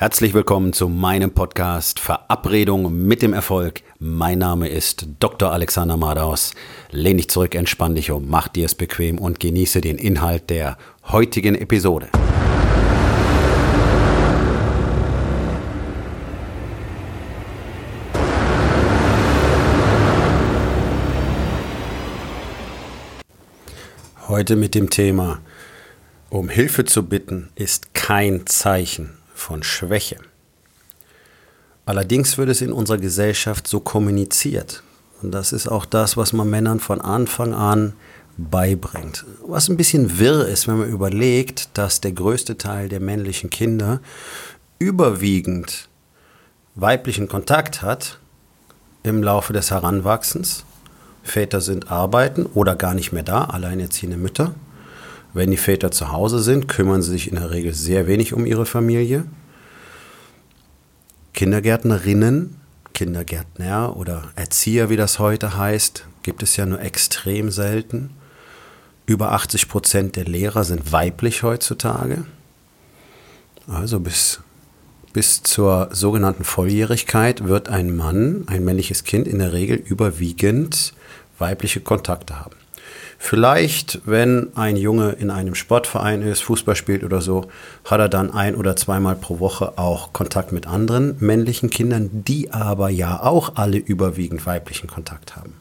Herzlich willkommen zu meinem Podcast Verabredung mit dem Erfolg. Mein Name ist Dr. Alexander Madaus. Lehn dich zurück, entspann dich um, mach dir es bequem und genieße den Inhalt der heutigen Episode. Heute mit dem Thema Um Hilfe zu bitten ist kein Zeichen von Schwäche. Allerdings wird es in unserer Gesellschaft so kommuniziert. Und das ist auch das, was man Männern von Anfang an beibringt. Was ein bisschen wirr ist, wenn man überlegt, dass der größte Teil der männlichen Kinder überwiegend weiblichen Kontakt hat im Laufe des Heranwachsens. Väter sind arbeiten oder gar nicht mehr da, alleinerziehende Mütter. Wenn die Väter zu Hause sind, kümmern sie sich in der Regel sehr wenig um ihre Familie. Kindergärtnerinnen, Kindergärtner oder Erzieher, wie das heute heißt, gibt es ja nur extrem selten. Über 80 Prozent der Lehrer sind weiblich heutzutage. Also bis, bis zur sogenannten Volljährigkeit wird ein Mann, ein männliches Kind, in der Regel überwiegend weibliche Kontakte haben. Vielleicht, wenn ein Junge in einem Sportverein ist, Fußball spielt oder so, hat er dann ein oder zweimal pro Woche auch Kontakt mit anderen männlichen Kindern, die aber ja auch alle überwiegend weiblichen Kontakt haben.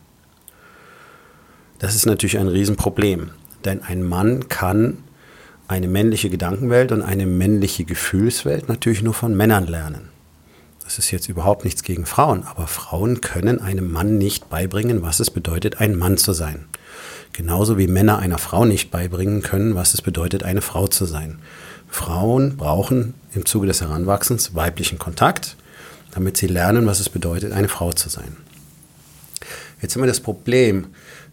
Das ist natürlich ein Riesenproblem, denn ein Mann kann eine männliche Gedankenwelt und eine männliche Gefühlswelt natürlich nur von Männern lernen. Das ist jetzt überhaupt nichts gegen Frauen, aber Frauen können einem Mann nicht beibringen, was es bedeutet, ein Mann zu sein. Genauso wie Männer einer Frau nicht beibringen können, was es bedeutet, eine Frau zu sein. Frauen brauchen im Zuge des Heranwachsens weiblichen Kontakt, damit sie lernen, was es bedeutet, eine Frau zu sein. Jetzt haben wir das Problem,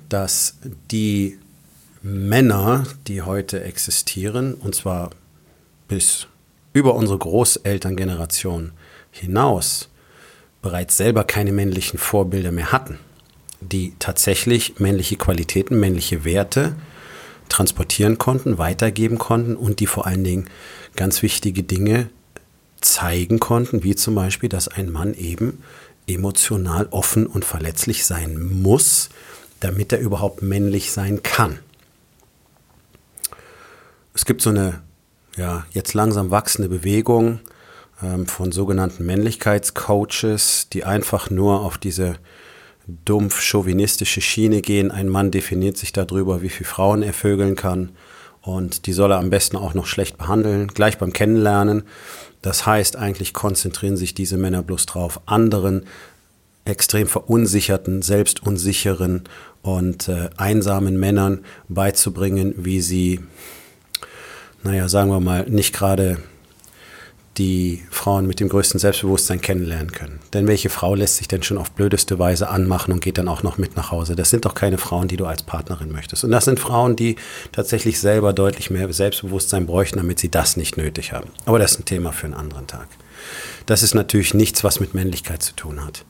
dass die Männer, die heute existieren, und zwar bis über unsere Großelterngeneration hinaus, bereits selber keine männlichen Vorbilder mehr hatten die tatsächlich männliche Qualitäten, männliche Werte transportieren konnten, weitergeben konnten und die vor allen Dingen ganz wichtige Dinge zeigen konnten, wie zum Beispiel, dass ein Mann eben emotional offen und verletzlich sein muss, damit er überhaupt männlich sein kann. Es gibt so eine ja, jetzt langsam wachsende Bewegung ähm, von sogenannten Männlichkeitscoaches, die einfach nur auf diese dumpf chauvinistische Schiene gehen. Ein Mann definiert sich darüber, wie viele Frauen er vögeln kann. Und die soll er am besten auch noch schlecht behandeln, gleich beim Kennenlernen. Das heißt, eigentlich konzentrieren sich diese Männer bloß drauf, anderen extrem verunsicherten, selbstunsicheren und äh, einsamen Männern beizubringen, wie sie, naja, sagen wir mal, nicht gerade die Frauen mit dem größten Selbstbewusstsein kennenlernen können. Denn welche Frau lässt sich denn schon auf blödeste Weise anmachen und geht dann auch noch mit nach Hause? Das sind doch keine Frauen, die du als Partnerin möchtest. Und das sind Frauen, die tatsächlich selber deutlich mehr Selbstbewusstsein bräuchten, damit sie das nicht nötig haben. Aber das ist ein Thema für einen anderen Tag. Das ist natürlich nichts, was mit Männlichkeit zu tun hat.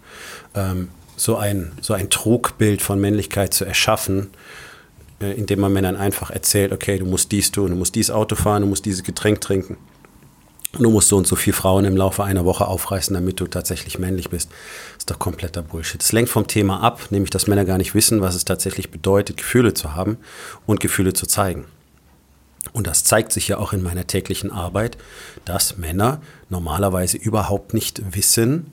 Ähm, so, ein, so ein Trugbild von Männlichkeit zu erschaffen, äh, indem man Männern einfach erzählt, okay, du musst dies tun, du musst dies Auto fahren, du musst dieses Getränk trinken du musst so und so viele Frauen im Laufe einer Woche aufreißen, damit du tatsächlich männlich bist. Das ist doch kompletter Bullshit. Es lenkt vom Thema ab, nämlich dass Männer gar nicht wissen, was es tatsächlich bedeutet, Gefühle zu haben und Gefühle zu zeigen. Und das zeigt sich ja auch in meiner täglichen Arbeit, dass Männer normalerweise überhaupt nicht wissen,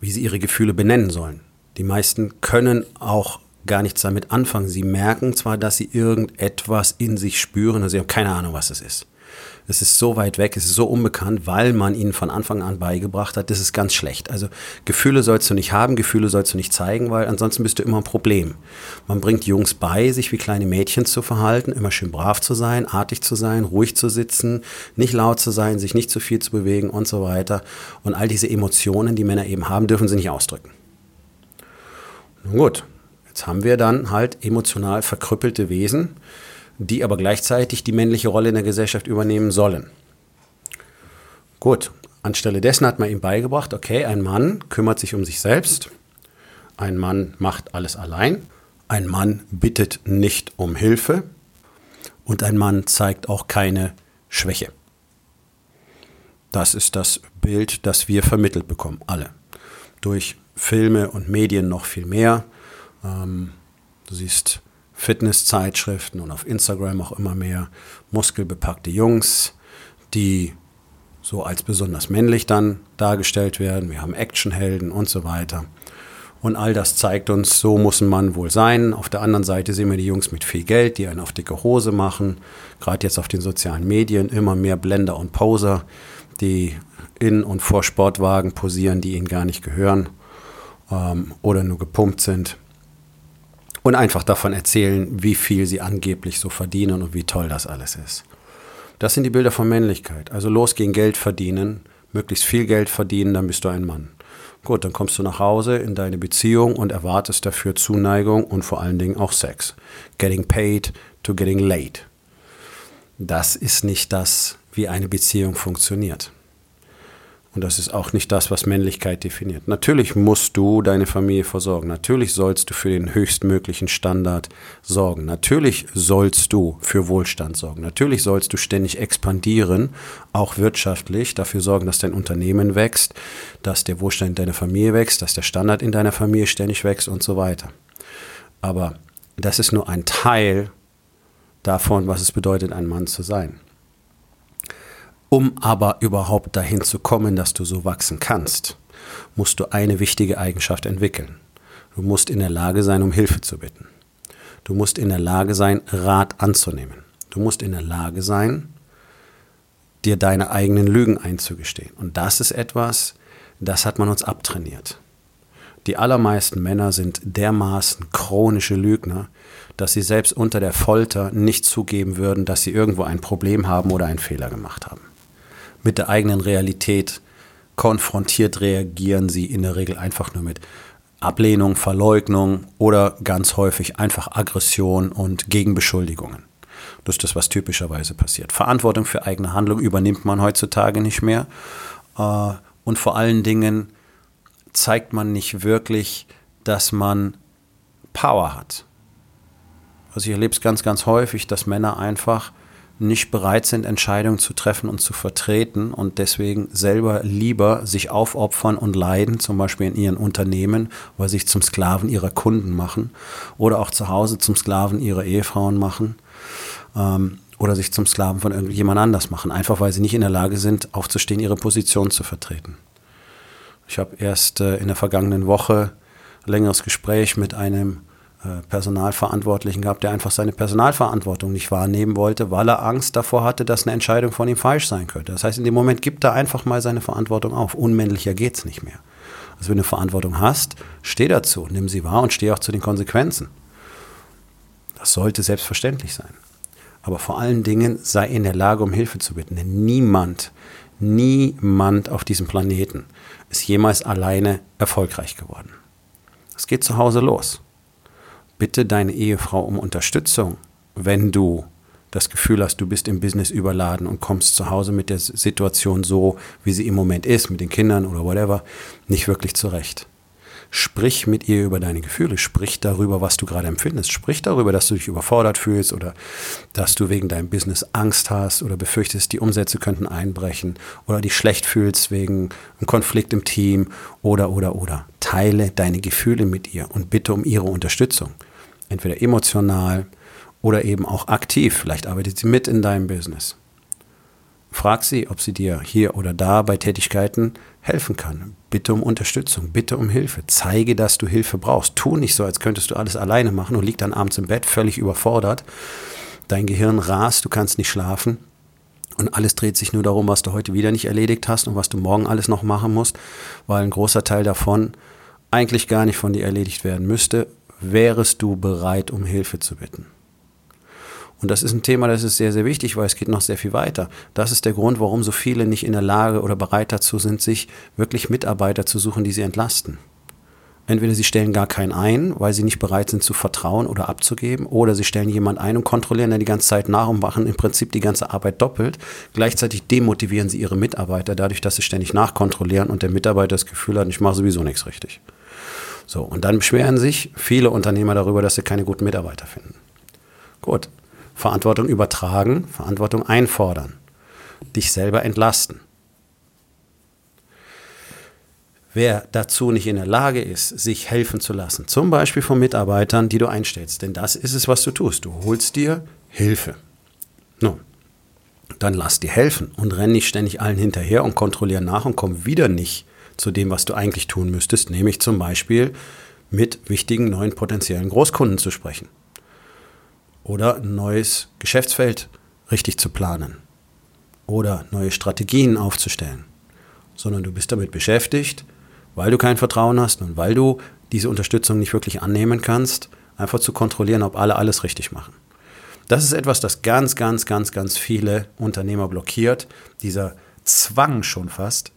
wie sie ihre Gefühle benennen sollen. Die meisten können auch gar nichts damit anfangen. Sie merken zwar, dass sie irgendetwas in sich spüren, aber sie haben keine Ahnung, was es ist. Es ist so weit weg, es ist so unbekannt, weil man ihnen von Anfang an beigebracht hat, das ist ganz schlecht. Also Gefühle sollst du nicht haben, Gefühle sollst du nicht zeigen, weil ansonsten bist du immer ein Problem. Man bringt Jungs bei, sich wie kleine Mädchen zu verhalten, immer schön brav zu sein, artig zu sein, ruhig zu sitzen, nicht laut zu sein, sich nicht zu viel zu bewegen und so weiter. Und all diese Emotionen, die Männer eben haben, dürfen sie nicht ausdrücken. Nun gut, jetzt haben wir dann halt emotional verkrüppelte Wesen, die aber gleichzeitig die männliche Rolle in der Gesellschaft übernehmen sollen. Gut, anstelle dessen hat man ihm beigebracht, okay, ein Mann kümmert sich um sich selbst, ein Mann macht alles allein, ein Mann bittet nicht um Hilfe und ein Mann zeigt auch keine Schwäche. Das ist das Bild, das wir vermittelt bekommen, alle. Durch Filme und Medien noch viel mehr. Ähm, du siehst Fitnesszeitschriften und auf Instagram auch immer mehr muskelbepackte Jungs, die so als besonders männlich dann dargestellt werden. Wir haben Actionhelden und so weiter. Und all das zeigt uns, so muss ein Mann wohl sein. Auf der anderen Seite sehen wir die Jungs mit viel Geld, die einen auf dicke Hose machen. Gerade jetzt auf den sozialen Medien immer mehr Blender und Poser, die in und vor Sportwagen posieren, die ihnen gar nicht gehören ähm, oder nur gepumpt sind. Und einfach davon erzählen, wie viel sie angeblich so verdienen und wie toll das alles ist. Das sind die Bilder von Männlichkeit. Also los gegen Geld verdienen, möglichst viel Geld verdienen, dann bist du ein Mann. Gut, dann kommst du nach Hause in deine Beziehung und erwartest dafür Zuneigung und vor allen Dingen auch Sex. Getting paid to getting laid. Das ist nicht das, wie eine Beziehung funktioniert. Und das ist auch nicht das, was Männlichkeit definiert. Natürlich musst du deine Familie versorgen. Natürlich sollst du für den höchstmöglichen Standard sorgen. Natürlich sollst du für Wohlstand sorgen. Natürlich sollst du ständig expandieren, auch wirtschaftlich, dafür sorgen, dass dein Unternehmen wächst, dass der Wohlstand in deiner Familie wächst, dass der Standard in deiner Familie ständig wächst und so weiter. Aber das ist nur ein Teil davon, was es bedeutet, ein Mann zu sein. Um aber überhaupt dahin zu kommen, dass du so wachsen kannst, musst du eine wichtige Eigenschaft entwickeln. Du musst in der Lage sein, um Hilfe zu bitten. Du musst in der Lage sein, Rat anzunehmen. Du musst in der Lage sein, dir deine eigenen Lügen einzugestehen. Und das ist etwas, das hat man uns abtrainiert. Die allermeisten Männer sind dermaßen chronische Lügner, dass sie selbst unter der Folter nicht zugeben würden, dass sie irgendwo ein Problem haben oder einen Fehler gemacht haben mit der eigenen Realität konfrontiert, reagieren sie in der Regel einfach nur mit Ablehnung, Verleugnung oder ganz häufig einfach Aggression und Gegenbeschuldigungen. Das ist das, was typischerweise passiert. Verantwortung für eigene Handlung übernimmt man heutzutage nicht mehr. Äh, und vor allen Dingen zeigt man nicht wirklich, dass man Power hat. Also ich erlebe es ganz, ganz häufig, dass Männer einfach nicht bereit sind, Entscheidungen zu treffen und zu vertreten und deswegen selber lieber sich aufopfern und leiden, zum Beispiel in ihren Unternehmen, weil sie sich zum Sklaven ihrer Kunden machen oder auch zu Hause zum Sklaven ihrer Ehefrauen machen ähm, oder sich zum Sklaven von irgendjemand anders machen, einfach weil sie nicht in der Lage sind, aufzustehen, ihre Position zu vertreten. Ich habe erst äh, in der vergangenen Woche ein längeres Gespräch mit einem Personalverantwortlichen gehabt, der einfach seine Personalverantwortung nicht wahrnehmen wollte, weil er Angst davor hatte, dass eine Entscheidung von ihm falsch sein könnte. Das heißt, in dem Moment gibt er einfach mal seine Verantwortung auf. Unmännlicher geht es nicht mehr. Also wenn du Verantwortung hast, steh dazu, nimm sie wahr und steh auch zu den Konsequenzen. Das sollte selbstverständlich sein. Aber vor allen Dingen sei in der Lage, um Hilfe zu bitten. Denn niemand, niemand auf diesem Planeten ist jemals alleine erfolgreich geworden. Es geht zu Hause los bitte deine Ehefrau um Unterstützung, wenn du das Gefühl hast, du bist im Business überladen und kommst zu Hause mit der Situation so, wie sie im Moment ist, mit den Kindern oder whatever, nicht wirklich zurecht. Sprich mit ihr über deine Gefühle, sprich darüber, was du gerade empfindest, sprich darüber, dass du dich überfordert fühlst oder dass du wegen deinem Business Angst hast oder befürchtest, die Umsätze könnten einbrechen oder dich schlecht fühlst wegen einem Konflikt im Team oder, oder, oder. Teile deine Gefühle mit ihr und bitte um ihre Unterstützung entweder emotional oder eben auch aktiv. Vielleicht arbeitet sie mit in deinem Business. Frag sie, ob sie dir hier oder da bei Tätigkeiten helfen kann. Bitte um Unterstützung, bitte um Hilfe. Zeige, dass du Hilfe brauchst. Tu nicht so, als könntest du alles alleine machen und lieg dann abends im Bett völlig überfordert. Dein Gehirn rast, du kannst nicht schlafen. Und alles dreht sich nur darum, was du heute wieder nicht erledigt hast und was du morgen alles noch machen musst, weil ein großer Teil davon eigentlich gar nicht von dir erledigt werden müsste, wärest du bereit, um Hilfe zu bitten? Und das ist ein Thema, das ist sehr, sehr wichtig, weil es geht noch sehr viel weiter. Das ist der Grund, warum so viele nicht in der Lage oder bereit dazu sind, sich wirklich Mitarbeiter zu suchen, die sie entlasten. Entweder sie stellen gar keinen ein, weil sie nicht bereit sind zu vertrauen oder abzugeben, oder sie stellen jemanden ein und kontrollieren dann die ganze Zeit nach und machen im Prinzip die ganze Arbeit doppelt. Gleichzeitig demotivieren sie ihre Mitarbeiter dadurch, dass sie ständig nachkontrollieren und der Mitarbeiter das Gefühl hat, ich mache sowieso nichts richtig. So, und dann beschweren sich viele Unternehmer darüber, dass sie keine guten Mitarbeiter finden. Gut, Verantwortung übertragen, Verantwortung einfordern, dich selber entlasten. wer dazu nicht in der Lage ist, sich helfen zu lassen, zum Beispiel von Mitarbeitern, die du einstellst, denn das ist es, was du tust. Du holst dir Hilfe. Nun, dann lass dir helfen und renn nicht ständig allen hinterher und kontrollier nach und komm wieder nicht zu dem, was du eigentlich tun müsstest, nämlich zum Beispiel mit wichtigen neuen potenziellen Großkunden zu sprechen oder ein neues Geschäftsfeld richtig zu planen oder neue Strategien aufzustellen, sondern du bist damit beschäftigt, weil du kein Vertrauen hast und weil du diese Unterstützung nicht wirklich annehmen kannst, einfach zu kontrollieren, ob alle alles richtig machen. Das ist etwas, das ganz, ganz, ganz, ganz viele Unternehmer blockiert. Dieser Zwang schon fast,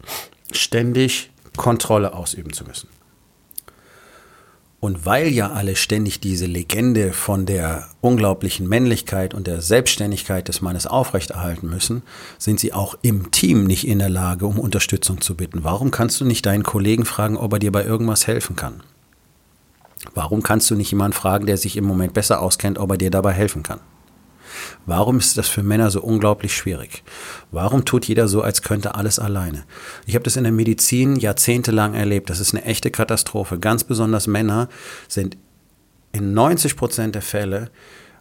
ständig Kontrolle ausüben zu müssen. Und weil ja alle ständig diese Legende von der unglaublichen Männlichkeit und der Selbstständigkeit des Mannes aufrechterhalten müssen, sind sie auch im Team nicht in der Lage, um Unterstützung zu bitten. Warum kannst du nicht deinen Kollegen fragen, ob er dir bei irgendwas helfen kann? Warum kannst du nicht jemanden fragen, der sich im Moment besser auskennt, ob er dir dabei helfen kann? Warum ist das für Männer so unglaublich schwierig? Warum tut jeder so, als könnte alles alleine? Ich habe das in der Medizin jahrzehntelang erlebt. Das ist eine echte Katastrophe. Ganz besonders Männer sind in 90 Prozent der Fälle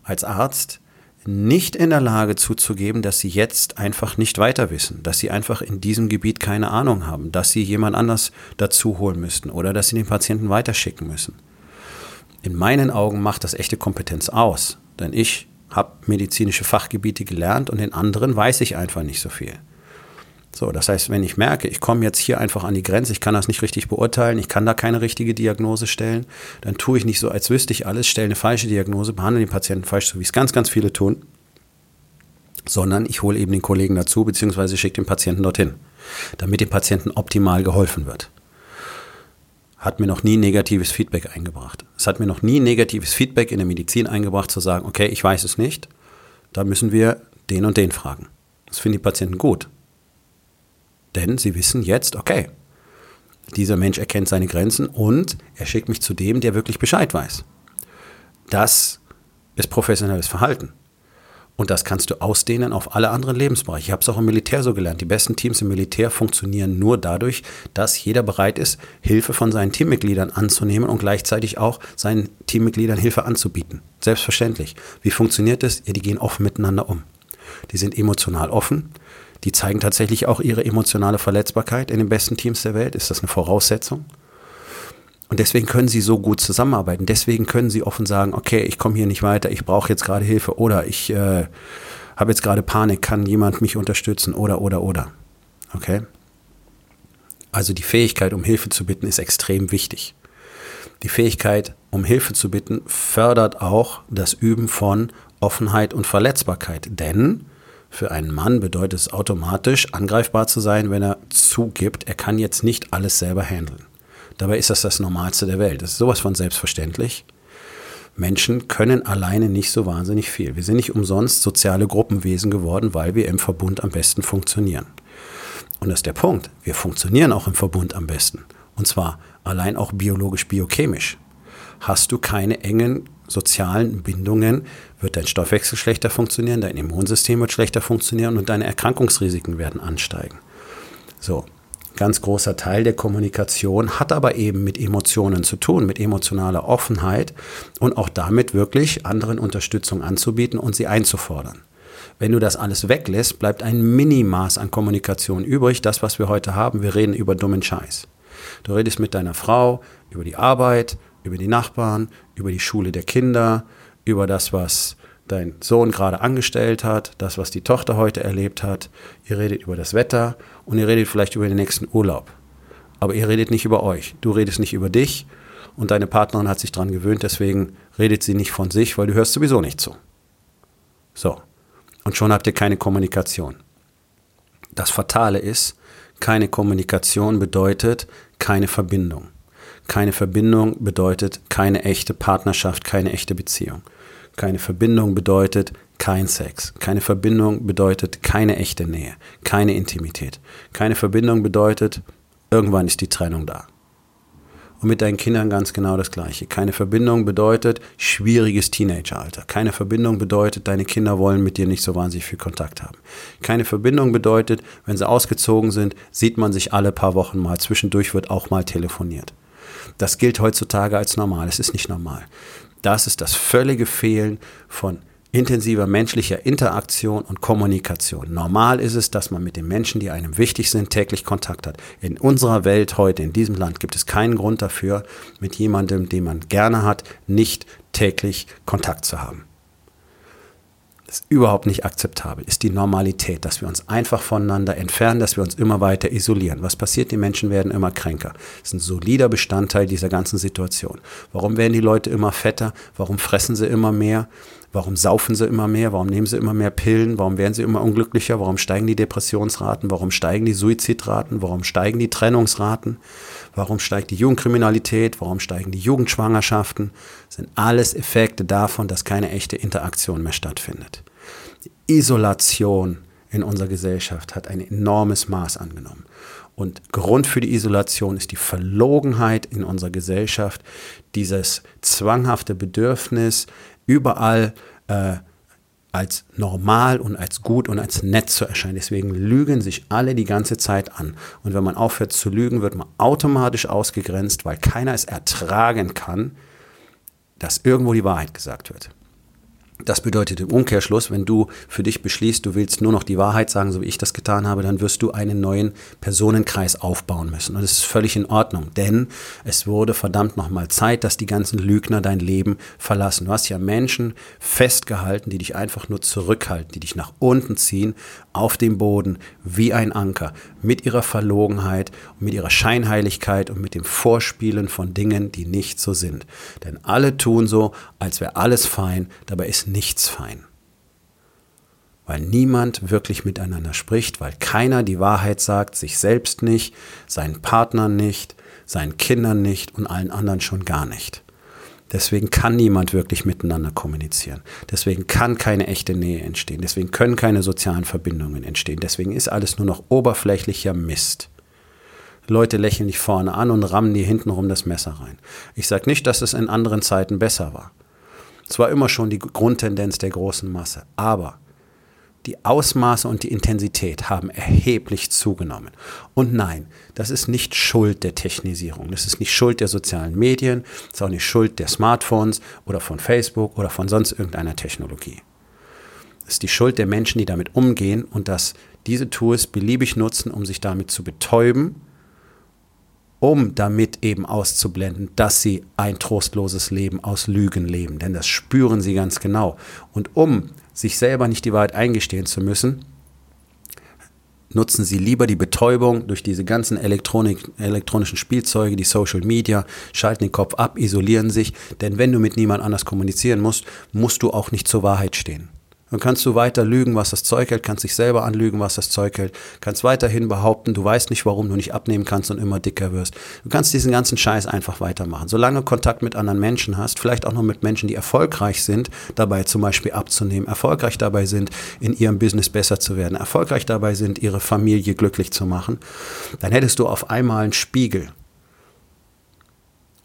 als Arzt nicht in der Lage zuzugeben, dass sie jetzt einfach nicht weiter wissen, dass sie einfach in diesem Gebiet keine Ahnung haben, dass sie jemand anders dazu holen müssten oder dass sie den Patienten weiterschicken müssen. In meinen Augen macht das echte Kompetenz aus, denn ich habe medizinische Fachgebiete gelernt und in anderen weiß ich einfach nicht so viel. So, das heißt, wenn ich merke, ich komme jetzt hier einfach an die Grenze, ich kann das nicht richtig beurteilen, ich kann da keine richtige Diagnose stellen, dann tue ich nicht so, als wüsste ich alles, stelle eine falsche Diagnose, behandle den Patienten falsch, so wie es ganz, ganz viele tun, sondern ich hole eben den Kollegen dazu, beziehungsweise schicke den Patienten dorthin, damit dem Patienten optimal geholfen wird hat mir noch nie negatives Feedback eingebracht. Es hat mir noch nie negatives Feedback in der Medizin eingebracht, zu sagen, okay, ich weiß es nicht, da müssen wir den und den fragen. Das finden die Patienten gut. Denn sie wissen jetzt, okay, dieser Mensch erkennt seine Grenzen und er schickt mich zu dem, der wirklich Bescheid weiß. Das ist professionelles Verhalten. Und das kannst du ausdehnen auf alle anderen Lebensbereiche. Ich habe es auch im Militär so gelernt. Die besten Teams im Militär funktionieren nur dadurch, dass jeder bereit ist, Hilfe von seinen Teammitgliedern anzunehmen und gleichzeitig auch seinen Teammitgliedern Hilfe anzubieten. Selbstverständlich. Wie funktioniert das? Ja, die gehen offen miteinander um. Die sind emotional offen. Die zeigen tatsächlich auch ihre emotionale Verletzbarkeit in den besten Teams der Welt. Ist das eine Voraussetzung? Und deswegen können sie so gut zusammenarbeiten. Deswegen können sie offen sagen, okay, ich komme hier nicht weiter, ich brauche jetzt gerade Hilfe oder ich äh, habe jetzt gerade Panik, kann jemand mich unterstützen oder, oder, oder. Okay? Also die Fähigkeit, um Hilfe zu bitten, ist extrem wichtig. Die Fähigkeit, um Hilfe zu bitten, fördert auch das Üben von Offenheit und Verletzbarkeit. Denn für einen Mann bedeutet es automatisch, angreifbar zu sein, wenn er zugibt, er kann jetzt nicht alles selber handeln. Dabei ist das das Normalste der Welt. Das ist sowas von selbstverständlich. Menschen können alleine nicht so wahnsinnig viel. Wir sind nicht umsonst soziale Gruppenwesen geworden, weil wir im Verbund am besten funktionieren. Und das ist der Punkt. Wir funktionieren auch im Verbund am besten. Und zwar allein auch biologisch-biochemisch. Hast du keine engen sozialen Bindungen, wird dein Stoffwechsel schlechter funktionieren, dein Immunsystem wird schlechter funktionieren und deine Erkrankungsrisiken werden ansteigen. So, ganz großer Teil der Kommunikation hat aber eben mit Emotionen zu tun, mit emotionaler Offenheit und auch damit wirklich anderen Unterstützung anzubieten und sie einzufordern. Wenn du das alles weglässt, bleibt ein Minimaß an Kommunikation übrig, das, was wir heute haben. Wir reden über dummen Scheiß. Du redest mit deiner Frau über die Arbeit, über die Nachbarn, über die Schule der Kinder, über das, was dein Sohn gerade angestellt hat, das, was die Tochter heute erlebt hat. Ihr redet über das Wetter und ihr redet vielleicht über den nächsten Urlaub. Aber ihr redet nicht über euch. Du redest nicht über dich und deine Partnerin hat sich daran gewöhnt, deswegen redet sie nicht von sich, weil du hörst sowieso nicht zu. So. Und schon habt ihr keine Kommunikation. Das Fatale ist, keine Kommunikation bedeutet keine Verbindung. Keine Verbindung bedeutet keine echte Partnerschaft, keine echte Beziehung. Keine Verbindung bedeutet kein Sex. Keine Verbindung bedeutet keine echte Nähe, keine Intimität. Keine Verbindung bedeutet, irgendwann ist die Trennung da. Und mit deinen Kindern ganz genau das Gleiche. Keine Verbindung bedeutet schwieriges Teenageralter. Keine Verbindung bedeutet, deine Kinder wollen mit dir nicht so wahnsinnig viel Kontakt haben. Keine Verbindung bedeutet, wenn sie ausgezogen sind, sieht man sich alle paar Wochen mal. Zwischendurch wird auch mal telefoniert. Das gilt heutzutage als normal. Es ist nicht normal. Das ist das völlige Fehlen von intensiver menschlicher Interaktion und Kommunikation. Normal ist es, dass man mit den Menschen, die einem wichtig sind, täglich Kontakt hat. In unserer Welt heute, in diesem Land, gibt es keinen Grund dafür, mit jemandem, den man gerne hat, nicht täglich Kontakt zu haben. Das ist überhaupt nicht akzeptabel, ist die Normalität, dass wir uns einfach voneinander entfernen, dass wir uns immer weiter isolieren. Was passiert? Die Menschen werden immer kränker. Das ist ein solider Bestandteil dieser ganzen Situation. Warum werden die Leute immer fetter? Warum fressen sie immer mehr? Warum saufen sie immer mehr? Warum nehmen sie immer mehr Pillen? Warum werden sie immer unglücklicher? Warum steigen die Depressionsraten? Warum steigen die Suizidraten? Warum steigen die Trennungsraten? Warum steigt die Jugendkriminalität? Warum steigen die Jugendschwangerschaften? Das sind alles Effekte davon, dass keine echte Interaktion mehr stattfindet. Die Isolation in unserer Gesellschaft hat ein enormes Maß angenommen. Und Grund für die Isolation ist die Verlogenheit in unserer Gesellschaft, dieses zwanghafte Bedürfnis, überall äh, als normal und als gut und als nett zu erscheinen. Deswegen lügen sich alle die ganze Zeit an. Und wenn man aufhört zu lügen, wird man automatisch ausgegrenzt, weil keiner es ertragen kann, dass irgendwo die Wahrheit gesagt wird. Das bedeutet im Umkehrschluss, wenn du für dich beschließt, du willst nur noch die Wahrheit sagen, so wie ich das getan habe, dann wirst du einen neuen Personenkreis aufbauen müssen. Und das ist völlig in Ordnung, denn es wurde verdammt nochmal Zeit, dass die ganzen Lügner dein Leben verlassen. Du hast ja Menschen festgehalten, die dich einfach nur zurückhalten, die dich nach unten ziehen, auf dem Boden, wie ein Anker, mit ihrer Verlogenheit mit ihrer Scheinheiligkeit und mit dem Vorspielen von Dingen, die nicht so sind. Denn alle tun so, als wäre alles fein, dabei ist nichts fein. Weil niemand wirklich miteinander spricht, weil keiner die Wahrheit sagt, sich selbst nicht, seinen Partnern nicht, seinen Kindern nicht und allen anderen schon gar nicht. Deswegen kann niemand wirklich miteinander kommunizieren. Deswegen kann keine echte Nähe entstehen. Deswegen können keine sozialen Verbindungen entstehen. Deswegen ist alles nur noch oberflächlicher Mist. Leute lächeln dich vorne an und rammen dir hintenrum das Messer rein. Ich sage nicht, dass es in anderen Zeiten besser war. Es war immer schon die Grundtendenz der großen Masse. Aber die Ausmaße und die Intensität haben erheblich zugenommen. Und nein, das ist nicht Schuld der Technisierung. Das ist nicht Schuld der sozialen Medien. Das ist auch nicht Schuld der Smartphones oder von Facebook oder von sonst irgendeiner Technologie. Es ist die Schuld der Menschen, die damit umgehen und dass diese Tools beliebig nutzen, um sich damit zu betäuben um damit eben auszublenden, dass sie ein trostloses Leben aus Lügen leben. Denn das spüren sie ganz genau. Und um sich selber nicht die Wahrheit eingestehen zu müssen, nutzen sie lieber die Betäubung durch diese ganzen Elektronik, elektronischen Spielzeuge, die Social Media, schalten den Kopf ab, isolieren sich. Denn wenn du mit niemand anders kommunizieren musst, musst du auch nicht zur Wahrheit stehen. Dann kannst du weiter lügen, was das Zeug hält, kannst dich selber anlügen, was das Zeug hält, kannst weiterhin behaupten, du weißt nicht, warum du nicht abnehmen kannst und immer dicker wirst. Du kannst diesen ganzen Scheiß einfach weitermachen. Solange du Kontakt mit anderen Menschen hast, vielleicht auch noch mit Menschen, die erfolgreich sind, dabei zum Beispiel abzunehmen, erfolgreich dabei sind, in ihrem Business besser zu werden, erfolgreich dabei sind, ihre Familie glücklich zu machen, dann hättest du auf einmal einen Spiegel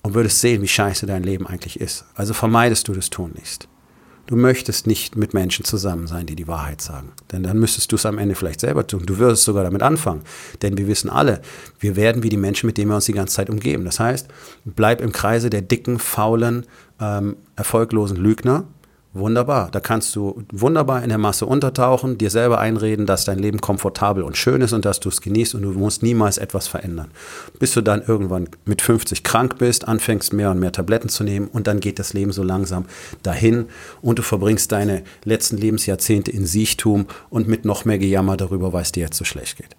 und würdest sehen, wie scheiße dein Leben eigentlich ist. Also vermeidest du das tun nicht. Du möchtest nicht mit Menschen zusammen sein, die die Wahrheit sagen. Denn dann müsstest du es am Ende vielleicht selber tun. Du würdest sogar damit anfangen. Denn wir wissen alle, wir werden wie die Menschen, mit denen wir uns die ganze Zeit umgeben. Das heißt, bleib im Kreise der dicken, faulen, ähm, erfolglosen Lügner Wunderbar. Da kannst du wunderbar in der Masse untertauchen, dir selber einreden, dass dein Leben komfortabel und schön ist und dass du es genießt und du musst niemals etwas verändern. Bis du dann irgendwann mit 50 krank bist, anfängst mehr und mehr Tabletten zu nehmen und dann geht das Leben so langsam dahin und du verbringst deine letzten Lebensjahrzehnte in Siechtum und mit noch mehr Gejammer darüber, weil es dir jetzt so schlecht geht.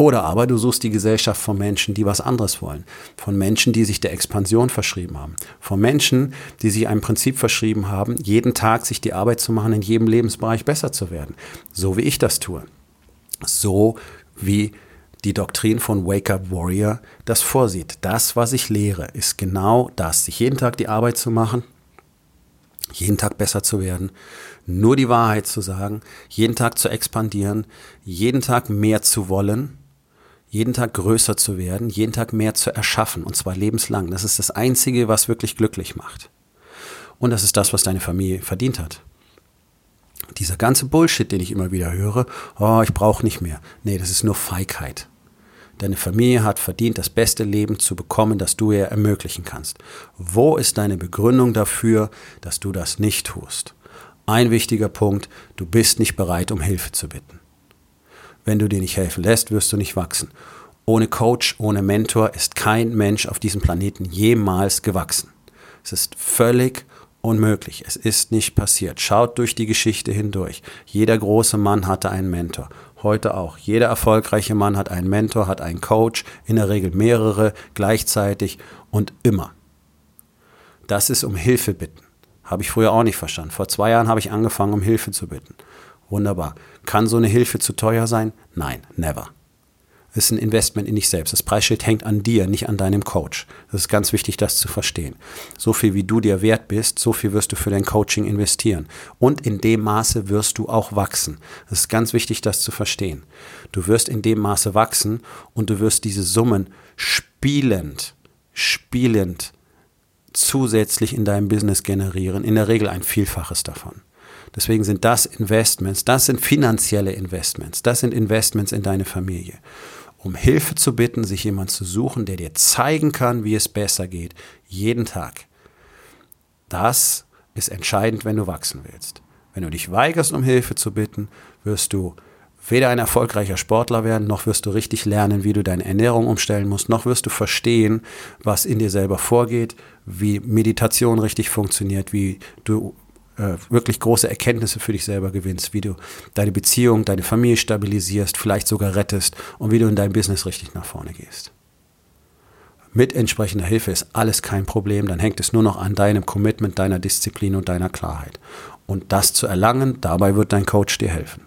Oder aber du suchst die Gesellschaft von Menschen, die was anderes wollen. Von Menschen, die sich der Expansion verschrieben haben. Von Menschen, die sich einem Prinzip verschrieben haben, jeden Tag sich die Arbeit zu machen, in jedem Lebensbereich besser zu werden. So wie ich das tue. So wie die Doktrin von Wake Up Warrior das vorsieht. Das, was ich lehre, ist genau das, sich jeden Tag die Arbeit zu machen, jeden Tag besser zu werden, nur die Wahrheit zu sagen, jeden Tag zu expandieren, jeden Tag mehr zu wollen jeden Tag größer zu werden, jeden Tag mehr zu erschaffen und zwar lebenslang. Das ist das Einzige, was wirklich glücklich macht. Und das ist das, was deine Familie verdient hat. Dieser ganze Bullshit, den ich immer wieder höre, oh, ich brauche nicht mehr. Nee, das ist nur Feigheit. Deine Familie hat verdient, das beste Leben zu bekommen, das du ihr ermöglichen kannst. Wo ist deine Begründung dafür, dass du das nicht tust? Ein wichtiger Punkt, du bist nicht bereit, um Hilfe zu bitten. Wenn du dir nicht helfen lässt, wirst du nicht wachsen. Ohne Coach, ohne Mentor ist kein Mensch auf diesem Planeten jemals gewachsen. Es ist völlig unmöglich. Es ist nicht passiert. Schaut durch die Geschichte hindurch. Jeder große Mann hatte einen Mentor heute auch. Jeder erfolgreiche Mann hat einen Mentor, hat einen Coach, in der Regel mehrere gleichzeitig und immer. Das ist um Hilfe bitten. Habe ich früher auch nicht verstanden. Vor zwei Jahren habe ich angefangen, um Hilfe zu bitten. Wunderbar. Kann so eine Hilfe zu teuer sein? Nein, never ist ein Investment in dich selbst. Das Preisschild hängt an dir, nicht an deinem Coach. Das ist ganz wichtig, das zu verstehen. So viel wie du dir wert bist, so viel wirst du für dein Coaching investieren. Und in dem Maße wirst du auch wachsen. Das ist ganz wichtig, das zu verstehen. Du wirst in dem Maße wachsen und du wirst diese Summen spielend, spielend zusätzlich in deinem Business generieren. In der Regel ein Vielfaches davon. Deswegen sind das Investments, das sind finanzielle Investments, das sind Investments in deine Familie um Hilfe zu bitten, sich jemand zu suchen, der dir zeigen kann, wie es besser geht, jeden Tag. Das ist entscheidend, wenn du wachsen willst. Wenn du dich weigerst, um Hilfe zu bitten, wirst du weder ein erfolgreicher Sportler werden, noch wirst du richtig lernen, wie du deine Ernährung umstellen musst, noch wirst du verstehen, was in dir selber vorgeht, wie Meditation richtig funktioniert, wie du äh, wirklich große Erkenntnisse für dich selber gewinnst, wie du deine Beziehung, deine Familie stabilisierst, vielleicht sogar rettest und wie du in deinem Business richtig nach vorne gehst. Mit entsprechender Hilfe ist alles kein Problem, dann hängt es nur noch an deinem Commitment, deiner Disziplin und deiner Klarheit. Und das zu erlangen, dabei wird dein Coach dir helfen,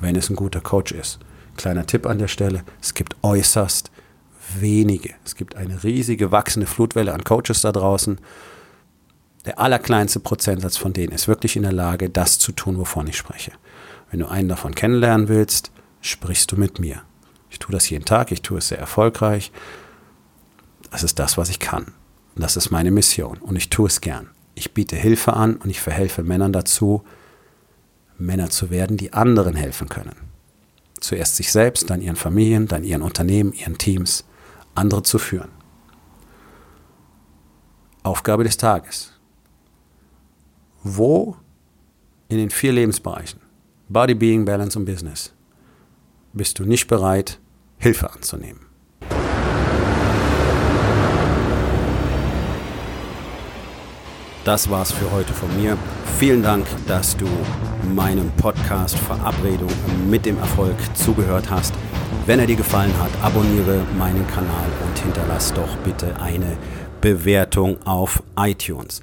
wenn es ein guter Coach ist. Kleiner Tipp an der Stelle, es gibt äußerst wenige. Es gibt eine riesige wachsende Flutwelle an Coaches da draußen der allerkleinste Prozentsatz von denen ist wirklich in der Lage, das zu tun, wovon ich spreche. Wenn du einen davon kennenlernen willst, sprichst du mit mir. Ich tue das jeden Tag, ich tue es sehr erfolgreich. Das ist das, was ich kann. Und das ist meine Mission. Und ich tue es gern. Ich biete Hilfe an und ich verhelfe Männern dazu, Männer zu werden, die anderen helfen können. Zuerst sich selbst, dann ihren Familien, dann ihren Unternehmen, ihren Teams, andere zu führen. Aufgabe des Tages. Wo in den vier Lebensbereichen, Body, Being, Balance und Business, bist du nicht bereit, Hilfe anzunehmen? Das war's für heute von mir. Vielen Dank, dass du meinem Podcast Verabredung mit dem Erfolg zugehört hast. Wenn er dir gefallen hat, abonniere meinen Kanal und hinterlass doch bitte eine Bewertung auf iTunes.